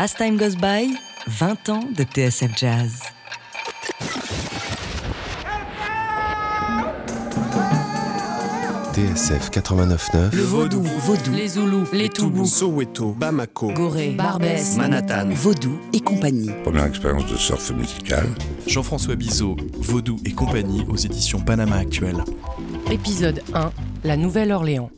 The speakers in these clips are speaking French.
As Time Goes By, 20 ans de TSF Jazz. TSF 89.9 Le Vaudou, Vaudou, Les Zoulous, les Toubous, Soweto, Bamako, Gorée, Barbès, Manhattan. Vaudou et compagnie. Première expérience de surf musical. Jean-François Bizot, Vaudou et compagnie aux éditions Panama Actuel. Épisode 1, La Nouvelle-Orléans.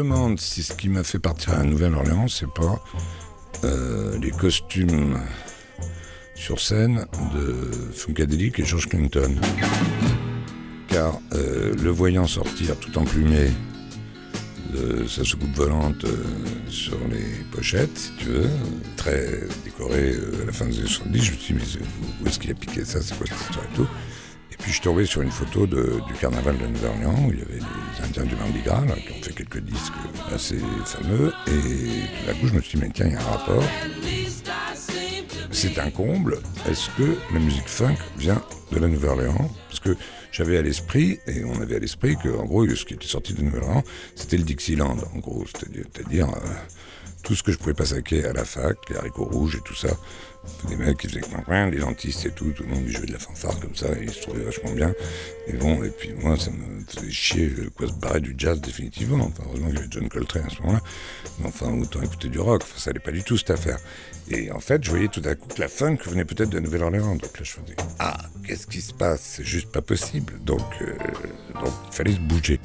Demande si ce qui m'a fait partir à Nouvelle-Orléans, c'est pas euh, les costumes sur scène de Funkadelic et George Clinton. Car euh, le voyant sortir tout emplumé de sa soucoupe volante euh, sur les pochettes, si tu veux, très décoré à la fin des années 70, je me suis dit, mais où est-ce qu'il a piqué ça, c'est quoi cette histoire et tout? Et puis je suis tombé sur une photo du carnaval de Nouvelle-Orléans, où il y avait les Indiens du Mardi qui ont fait quelques disques assez fameux, et tout d'un coup je me suis dit, mais tiens, il y a un rapport. C'est un comble. Est-ce que la musique funk vient de la Nouvelle-Orléans? Parce que j'avais à l'esprit, et on avait à l'esprit que, en gros, ce qui était sorti de Nouvelle-Orléans, c'était le Dixieland, en gros. C'est-à-dire, c'est-à-dire, euh, tout ce que je pouvais pas saquer à la fac, les haricots rouges et tout ça. Des mecs qui faisaient coin les dentistes et tout, tout le monde jouait de la fanfare comme ça, et ils se trouvaient vachement bien. Et bon, et puis moi, ça me faisait chier quoi se barrer du jazz définitivement. Heureusement qu'il y avait John Coltrane à ce moment-là. Mais enfin, autant écouter du rock. Ça allait pas du tout cette affaire. Et en fait, je voyais tout à coup que la funk venait peut-être de Nouvelle-Orléans. Donc là, je me disais, ah, qu'est-ce qui se passe? C'est juste pas possible. Donc, euh, donc, il fallait se bouger.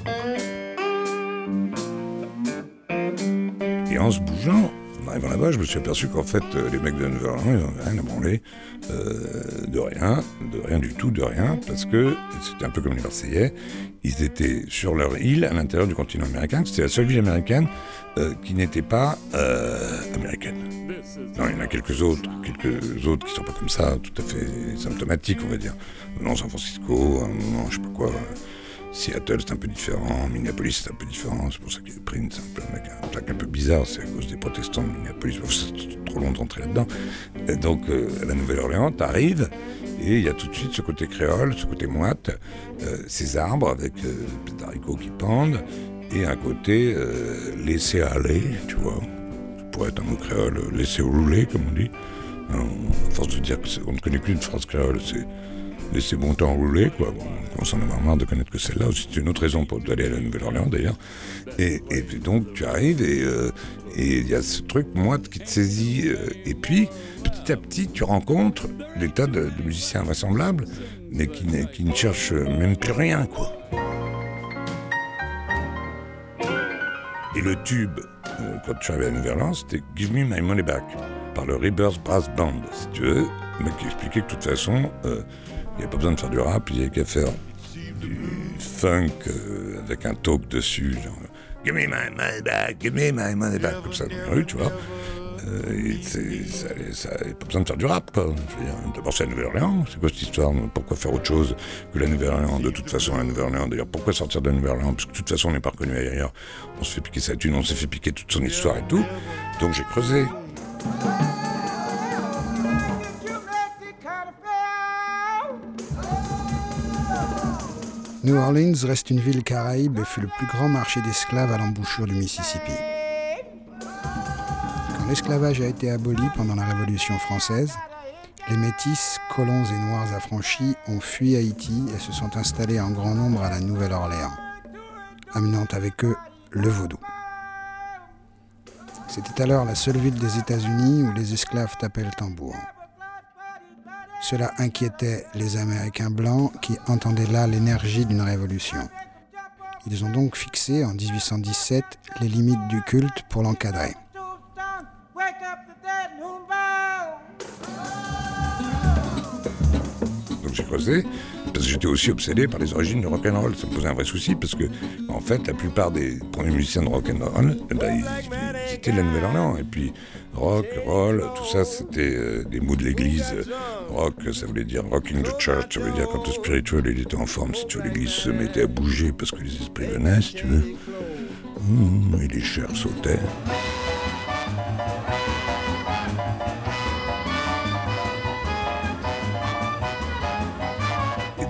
En se bougeant, en arrivant là-bas, je me suis aperçu qu'en fait, euh, les mecs de Nouvelle-Orléans, ils n'en avaient rien à branler. euh, de rien, de rien du tout, de rien, parce que c'était un peu comme les Marseillais, ils étaient sur leur île à l'intérieur du continent américain, c'était la seule ville américaine euh, qui n'était pas américaine. Non, il y en a quelques autres, quelques autres qui sont pas comme ça, tout à fait symptomatiques, on va dire. Non, San Francisco, non, je sais pas quoi. Seattle, c'est un peu différent. Minneapolis, c'est un peu différent. C'est pour ça a Prince, peu un mec un truc un peu bizarre. C'est à cause des protestants de Minneapolis. C'est trop long d'entrer là-dedans. Donc, euh, la Nouvelle-Orléans, t'arrives et il y a tout de suite ce côté créole, ce côté moite, euh, ces arbres avec euh, des haricots qui pendent et un côté laisser aller, tu vois. Pourrait être un mot créole, laisser rouler, comme on dit. Hein, À force de dire qu'on ne connaît plus une phrase créole, c'est laisser bon temps rouler, quoi. On commence à en avoir marre de connaître que celle-là. C'est une autre raison pour aller à la Nouvelle-Orléans, d'ailleurs. Et, donc, tu arrives et euh, et il y a ce truc, moi, qui te saisit. euh, et puis, petit à petit, tu rencontres des tas de, musiciens invraisemblables, mais qui, ne cherchent même plus rien, quoi. Et le tube, euh, quand je suis arrivé à Nouvelle-Orléans, c'était Give Me My Money Back, par le Rebirth Brass Band, si tu veux. Mec qui expliquait que de toute façon, il n'y avait pas besoin de faire du rap, il n'y avait qu'à faire du funk euh, avec un talk dessus, genre Give me my money back, give me my money back, comme ça dans la rue, tu vois. Euh, pas besoin de faire du rap, quoi. D'abord, c'est la Nouvelle-Orléans, c'est quoi cette histoire Pourquoi faire autre chose que la Nouvelle-Orléans? De toute façon, la Nouvelle-Orléans, d'ailleurs, pourquoi sortir de la Nouvelle-Orléans? Parce que de toute façon, on n'est pas reconnu ailleurs. On se fait piquer sa thune, on s'est fait piquer toute son histoire et tout. Donc j'ai creusé. New Orleans reste une ville caraïbe et fut le plus grand marché d'esclaves à l'embouchure du Mississippi. Quand l'esclavage a été aboli pendant la Révolution française, les métis, colons et noirs affranchis ont fui Haïti et se sont installés en grand nombre à la Nouvelle-Orléans, amenant avec eux le vaudou. C'était alors la seule ville des États-Unis où les esclaves tapaient le tambour. Cela inquiétait les Américains blancs qui entendaient là l'énergie d'une révolution. Ils ont donc fixé en 1817 les limites du culte pour l'encadrer. Donc j'ai creusé, j'étais aussi obsédé par les origines du rock'n'roll. Ça me posait un vrai souci, parce que, en fait, la plupart des premiers musiciens de rock'n'roll, eh ben, c'était la Nouvelle-Orléans. Et puis, rock, roll, tout ça, c'était euh, des mots de l'église. Rock, ça voulait dire rocking the church, ça voulait dire quand le spirituel il était en forme, si tu veux, l'église se mettait à bouger parce que les esprits venaient, si tu veux. Mmh, et les chairs sautaient.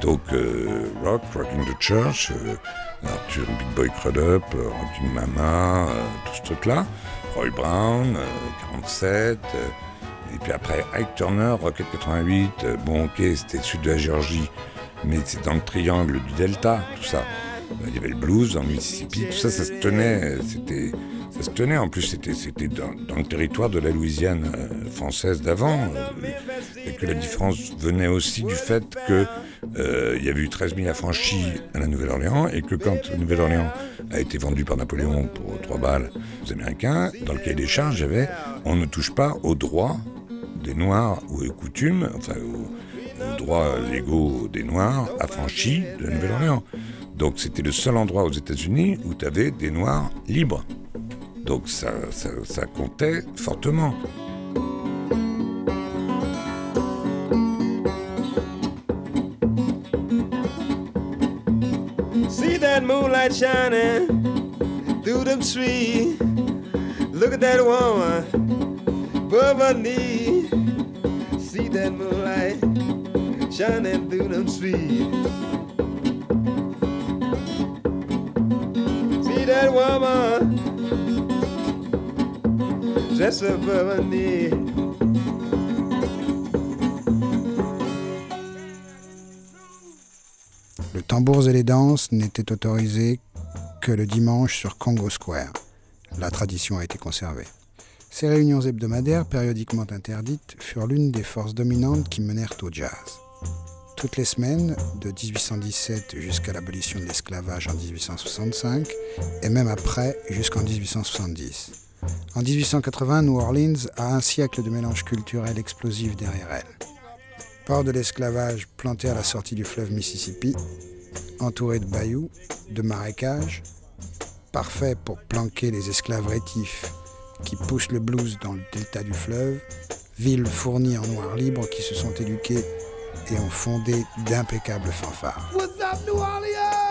Donc, euh, rock, rocking the church, euh, Arthur Big Boy Crudup, euh, Rocking Mama, euh, tout ce truc-là. Roy Brown, euh, 47. euh, et puis après, Ike Turner, Rocket 88. euh, bon, ok, c'était le sud de la Géorgie, mais c'est dans le triangle du Delta, tout ça. Il y avait le blues dans le Mississippi, tout ça, ça se tenait. C'était, ça se tenait. En plus, c'était, c'était dans, le territoire de la Louisiane française d'avant. et que la différence venait aussi du fait que euh, il y avait eu 13 000 affranchis à la Nouvelle-Orléans et que quand la Nouvelle-Orléans a été vendue par Napoléon pour 3 balles aux Américains, dans le cahier des charges, il y avait on ne touche pas aux droits des Noirs ou aux coutumes, enfin aux, droits légaux des Noirs affranchis de la Nouvelle-Orléans. Donc c'était le seul endroit aux États-Unis où tu avais des Noirs libres. Donc ça comptait fortement. Moonlight shining through them trees. Look at that woman above her knee. See that moonlight shining through them trees. See that woman just above her knee. Tambours et les danses n'étaient autorisés que le dimanche sur Congo Square. La tradition a été conservée. Ces réunions hebdomadaires, périodiquement interdites, furent l'une des forces dominantes qui menèrent au jazz. Toutes les semaines, de 1817 jusqu'à l'abolition de l'esclavage en 1865, et même après jusqu'en 1870. En 1880, New Orleans a un siècle de mélange culturel explosif derrière elle. Port de l'esclavage planté à la sortie du fleuve Mississippi, entouré de bayous, de marécages, parfait pour planquer les esclaves rétifs qui poussent le blues dans le delta du fleuve, ville fournie en noirs libres qui se sont éduqués et ont fondé d'impeccables fanfares. What's up, New Orleans?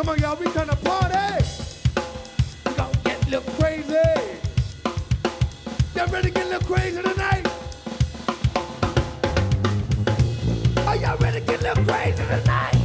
Come on, y'all, gonna party. Y'all ready to get a little crazy tonight? Are y'all ready to get a little crazy tonight?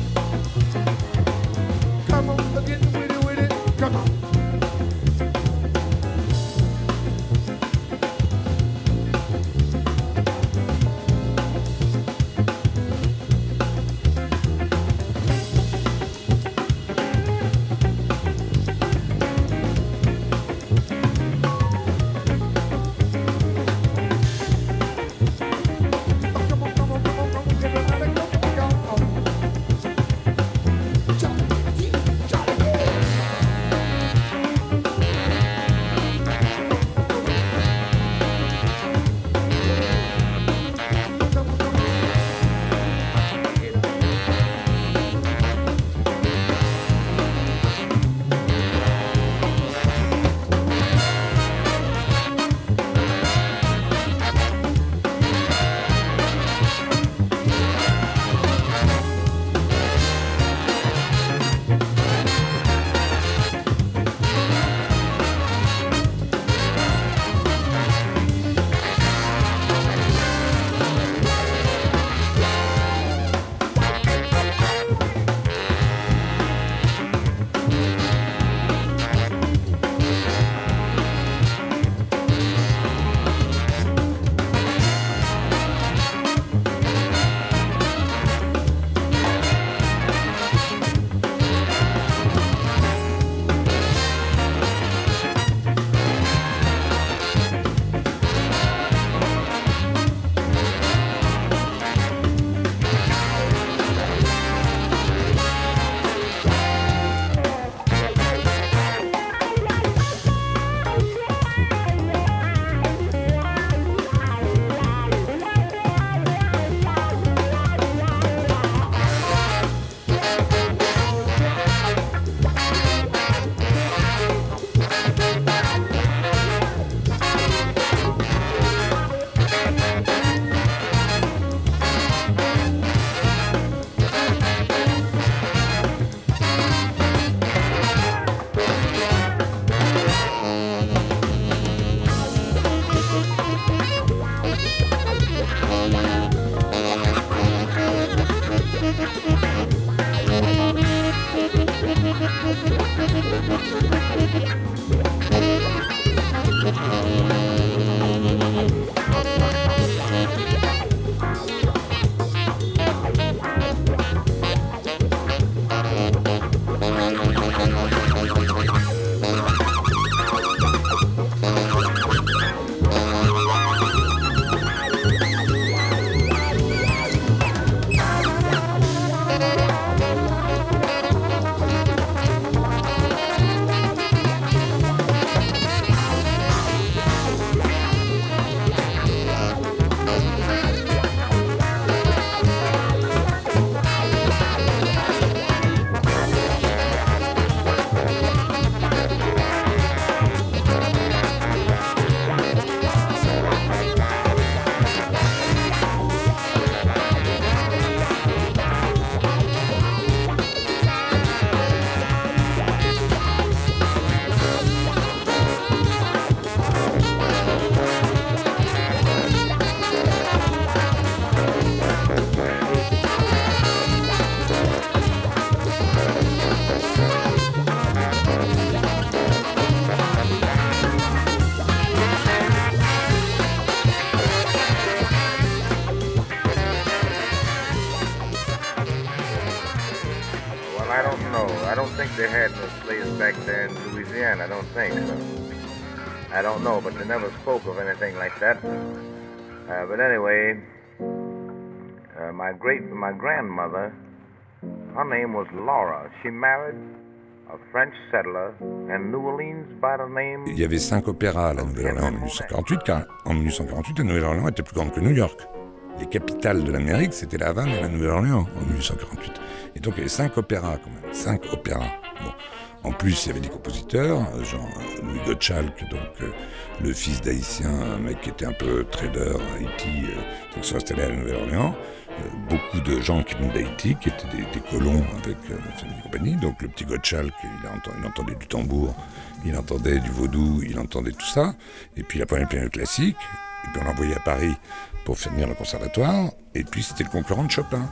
They had no slaves back there in Louisiana. I don't think so. I don't know, but they never spoke of anything like that. But anyway, my great my grandmother, her name was Laura. She married a French settler in New Orleans by the name. Il y avait cinq opéras à la Nouvelle-Orléans en 1848, car en 1848, la Nouvelle-Orléans était plus grande que New York. Les capitales de l'Amérique, c'était la Havane et la Nouvelle-Orléans en 1848. Et donc il y avait cinq opéras quand même, cinq opéras. En plus, il y avait des compositeurs, genre euh, Louis Gottschalk, donc euh, le fils d'Haïtien, un mec qui était un peu trader à Haïti, euh, donc ils sont installés à la Nouvelle-Orléans. Euh, beaucoup de gens qui venaient d'Haïti, qui étaient des, colons avec la famille compagnie. Donc le petit Gottschalk, il, entend- il entendait du tambour, il entendait du vaudou, il entendait tout ça. Et puis il apprenait le piano classique. Et puis on l'envoyait à Paris pour faire venir le conservatoire. Et puis c'était le concurrent de Chopin.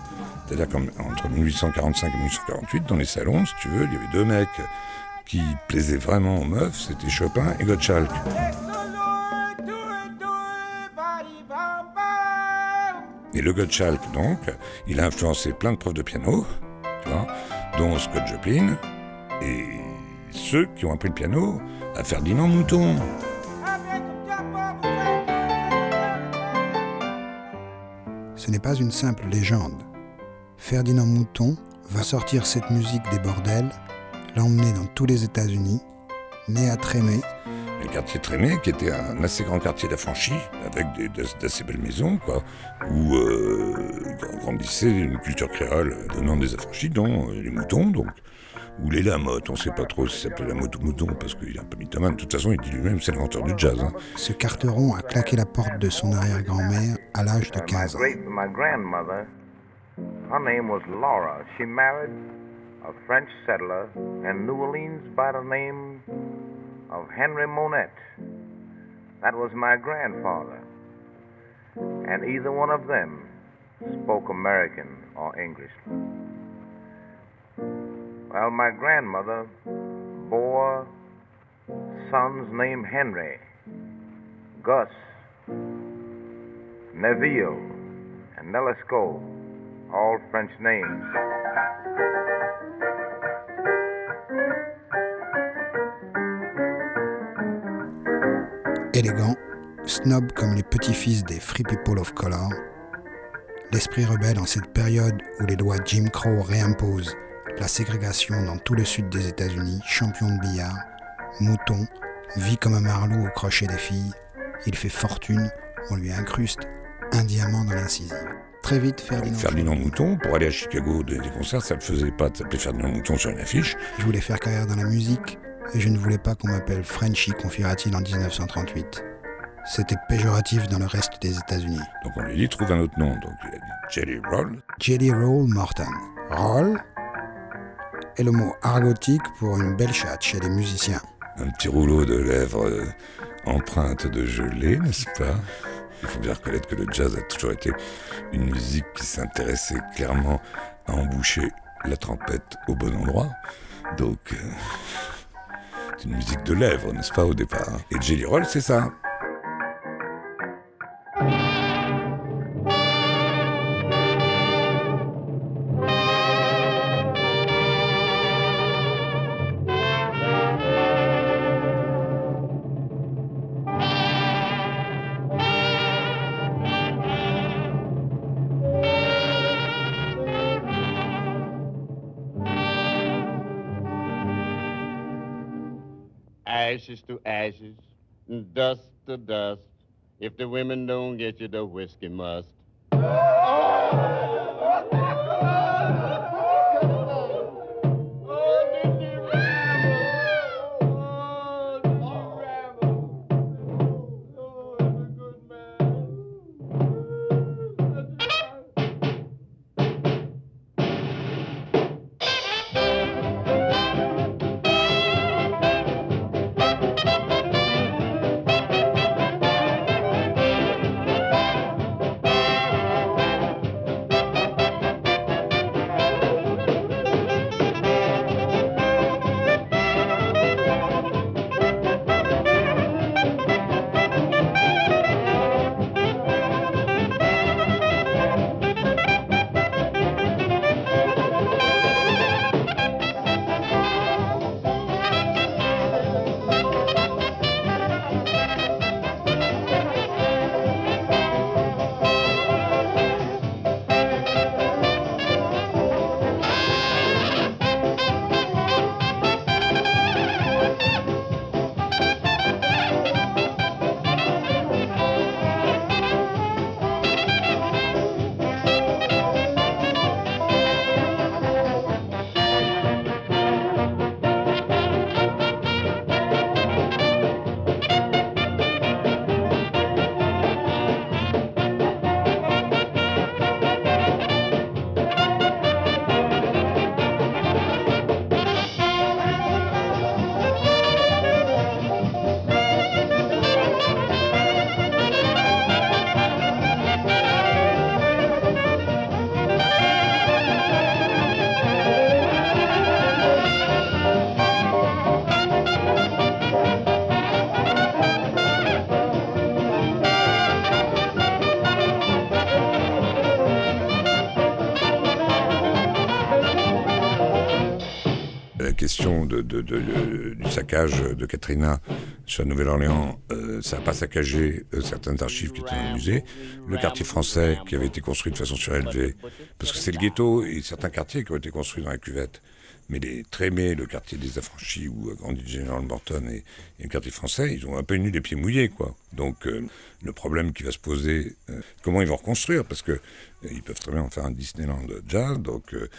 C'est-à-dire qu'entre 1845 et 1848, dans les salons, si tu veux, il y avait deux mecs qui plaisaient vraiment aux meufs, c'était Chopin et Gottschalk. Et le Gottschalk, donc, il a influencé plein de profs de piano, tu vois, dont Scott Joplin, et ceux qui ont appris le piano à Ferdinand Mouton. Pas une simple légende. Ferdinand Mouton va sortir cette musique des bordels, l'emmener dans tous les États-Unis, né à Trémé, Le quartier Trémé, qui était un assez grand quartier d'affranchis, avec d'assez belles maisons, quoi, où euh, grandissait une culture créole venant des affranchis, dont les moutons, donc, ou les lamottes. On ne sait pas trop si ça s'appelait lamotte ou mouton, parce qu'il est un peu mythomane. De toute façon, il dit lui-même c'est l'inventeur du jazz. hein. ce carteron a claqué la porte de son arrière-grand-mère à l'âge de Uh, my 15 ans. great my grandmother, her name was Laura. She married a French settler in New Orleans by the name of Henry Monette. That was my grandfather. And either one of them spoke American or English. Well, my grandmother bore sons named Henry, Gus, Neville, and Nelisco, all French names. Élégant, snob comme les petits-fils des Free People of Color, l'esprit rebelle en cette période où les lois Jim Crow réimposent la ségrégation dans tout le sud des États-Unis, champion de billard, mouton, vit comme un marlou au crochet des filles, il fait fortune, on lui incruste un diamant dans l'incisive. Très vite, Ferdinand. Ferdinand Mouton, pour aller à Chicago des, des concerts, ça ne le faisait pas de s'appeler Ferdinand Mouton sur une affiche. Je voulais faire carrière dans la musique et je ne voulais pas qu'on m'appelle Frenchy, confiera-t-il en 1938. C'était péjoratif dans le reste des États-Unis. Donc on lui dit trouve un autre nom. Donc il a dit Jelly Roll. Jelly Roll Morton. Roll? Est le mot argotique pour une belle chatte chez les musiciens. Un petit rouleau de lèvres euh, empreinte de gelée, n'est-ce pas? Il faut bien reconnaître que le jazz a toujours été une musique qui s'intéressait clairement à emboucher la trompette au bon endroit. Donc, euh, c'est une musique de lèvres, n'est-ce pas, au départ Et Jelly Roll, c'est ça. And dust. If the women don't get you, the whiskey must. question de, de- du saccage de Katrina sur la Nouvelle-Orléans, euh, ça n'a pas saccagé euh, certaines archives qui étaient le musée. Le quartier français, qui avait été construit de façon surélevée, parce que c'est le ghetto et certains quartiers qui ont été construits dans la cuvette. Mais les Trémés, le quartier des affranchis où a grandi General Morton et, et le quartier français, ils ont un peu eu les pieds mouillés, quoi. Donc euh, le problème qui va se poser, euh, comment ils vont reconstruire, parce que euh, ils peuvent très bien en faire un Disneyland jazz. Donc euh,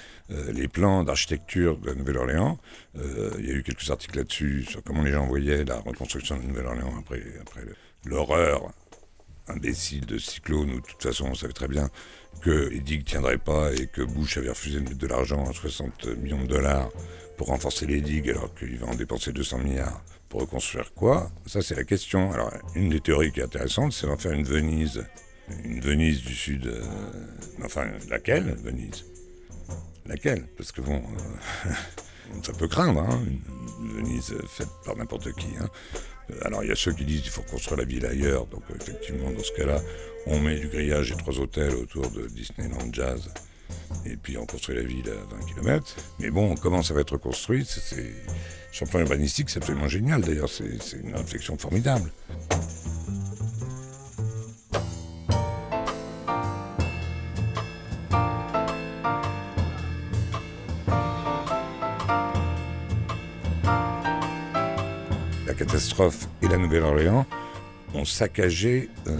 les plans d'architecture de Nouvelle-Orléans, il y a eu quelques articles là-dessus sur comment les gens voyaient la reconstruction de Nouvelle-Orléans après, après l'horreur imbécile de cyclone où de toute façon on savait très bien que les digues tiendraient pas et que Bush avait refusé de mettre de l'argent, 60 millions de dollars, pour renforcer les digues alors qu'il va en dépenser 200 milliards pour reconstruire quoi? Ça c'est la question. Alors une des théories qui est intéressante, c'est d'en faire une Venise, une Venise du sud. euh, enfin laquelle? Venise Laquelle? Parce que bon, euh, ça peut craindre, hein, une Venise faite par n'importe qui. hein. Euh, Alors il y a ceux qui disent qu'il faut construire la ville ailleurs, donc euh, effectivement dans ce cas-là, on met du grillage et trois hôtels autour de Disneyland Jazz, et puis on construit la ville à 20 km. Mais bon, comment ça va être construit Sur le plan urbanistique, c'est absolument génial d'ailleurs, c'est une réflexion formidable. Catastrophe et la Nouvelle-Orléans ont saccagé euh,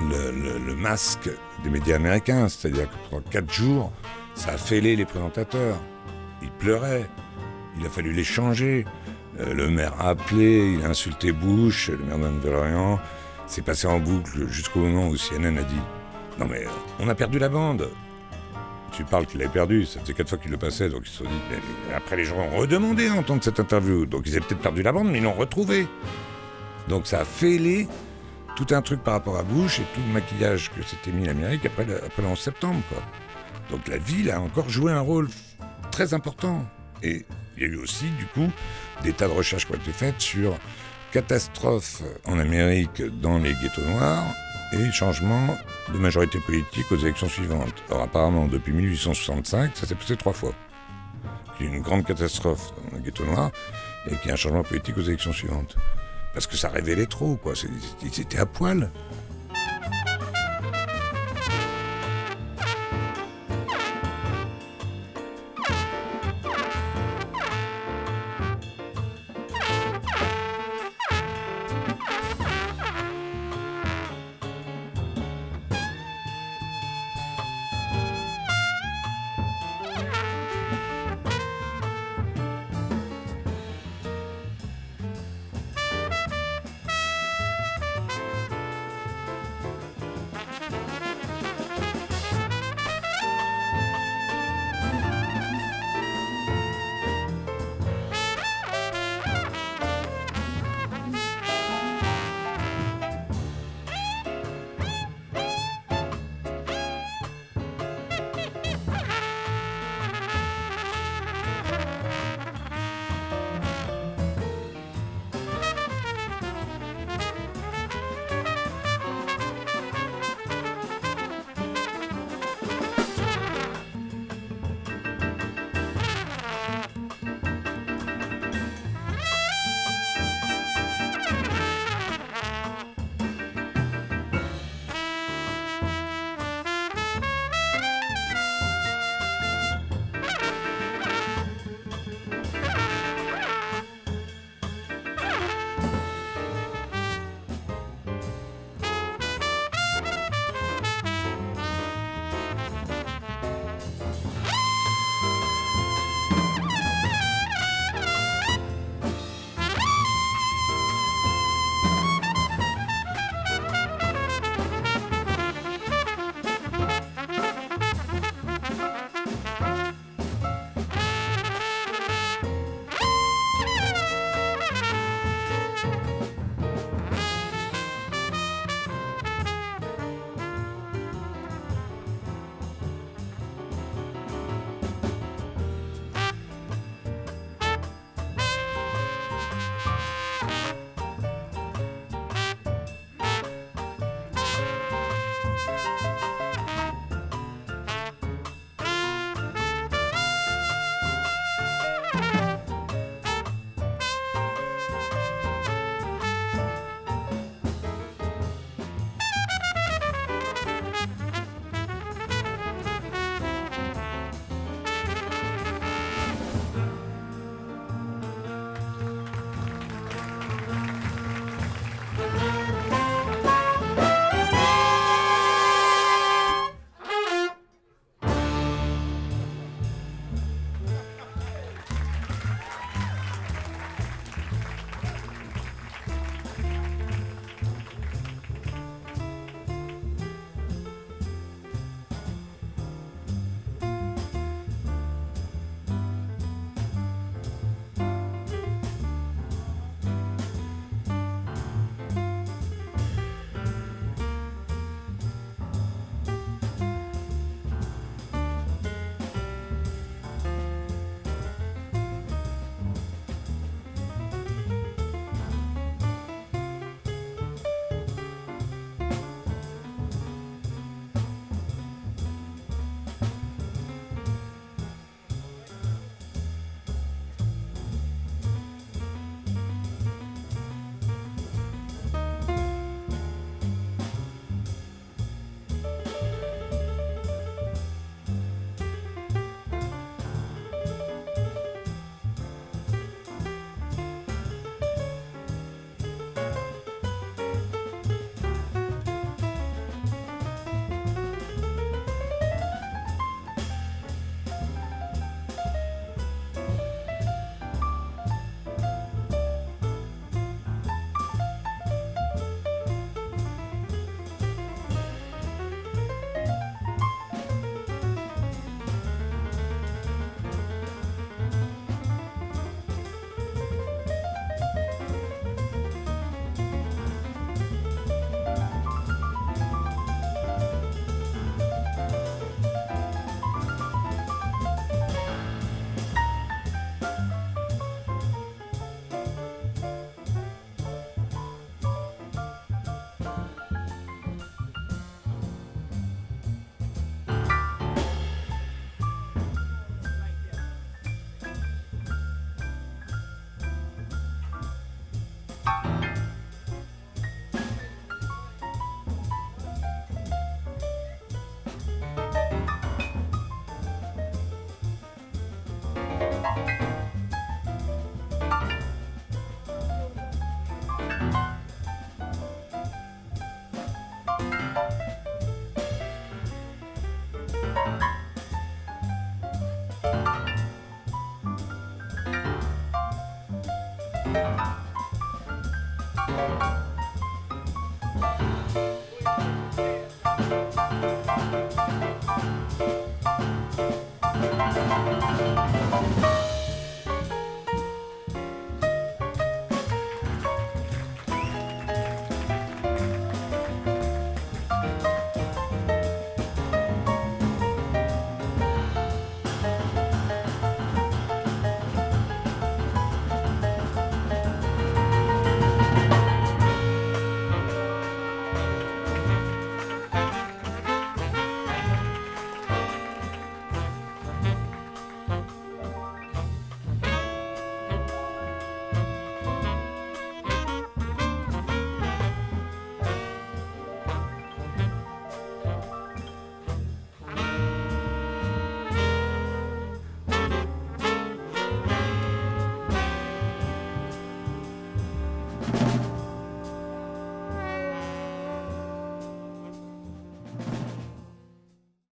le, masque des médias américains. C'est-à-dire que pendant quatre jours, ça a fêlé les présentateurs. Ils pleuraient. Il a fallu les changer. Euh, le maire a appelé, il a insulté Bush, le maire de Nouvelle-Orléans. C'est passé en boucle jusqu'au moment où CNN a dit Non mais on a perdu la bande. Tu parles qu'il avait perdu, ça faisait quatre fois qu'il le passait, donc ils se sont dit. Mais- après les gens ont redemandé à entendre cette interview, donc ils avaient peut-être perdu la bande, mais ils l'ont retrouvée. Donc ça a fêlé tout un truc par rapport à Bush et tout le maquillage que s'était mis l'Amérique après après le 11 septembre. Donc la ville a encore joué un rôle très important. Et il y a eu aussi, du coup, des tas de recherches qui ont été faites sur catastrophes en Amérique dans les ghettos noirs et changement de majorité politique aux élections suivantes. Or, apparemment, depuis 1865, ça s'est passé trois fois. Il y a une grande catastrophe dans les ghettos noirs et qu'il y a un changement politique aux élections suivantes. Parce que ça révélait trop, quoi. Ils étaient à poil.